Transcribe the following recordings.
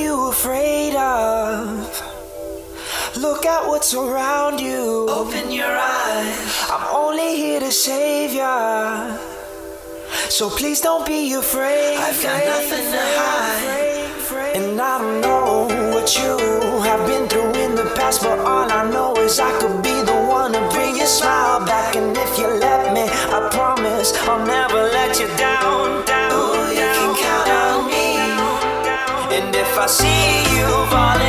afraid of? Look at what's around you. Open your eyes. I'm only here to save ya. So please don't be afraid. I've got nothing to hide. And I don't know what you have been through in the past, but all I know is I could be the one to bring your smile back. And if you let me, I promise I'll never if I see you falling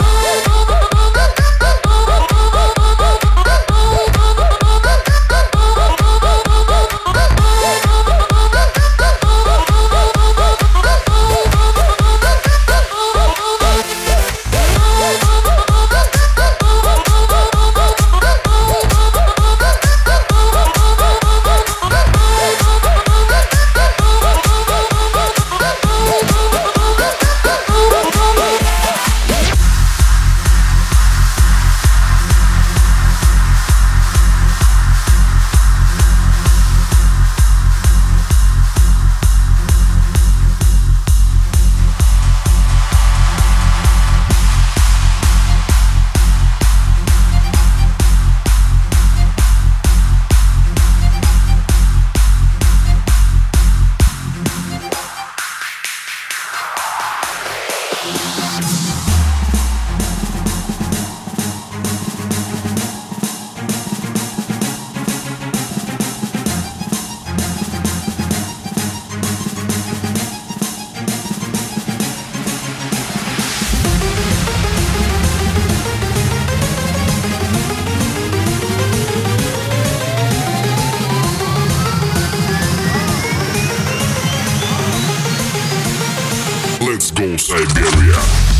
Oh, oh, oh, oh. Soul Siberia.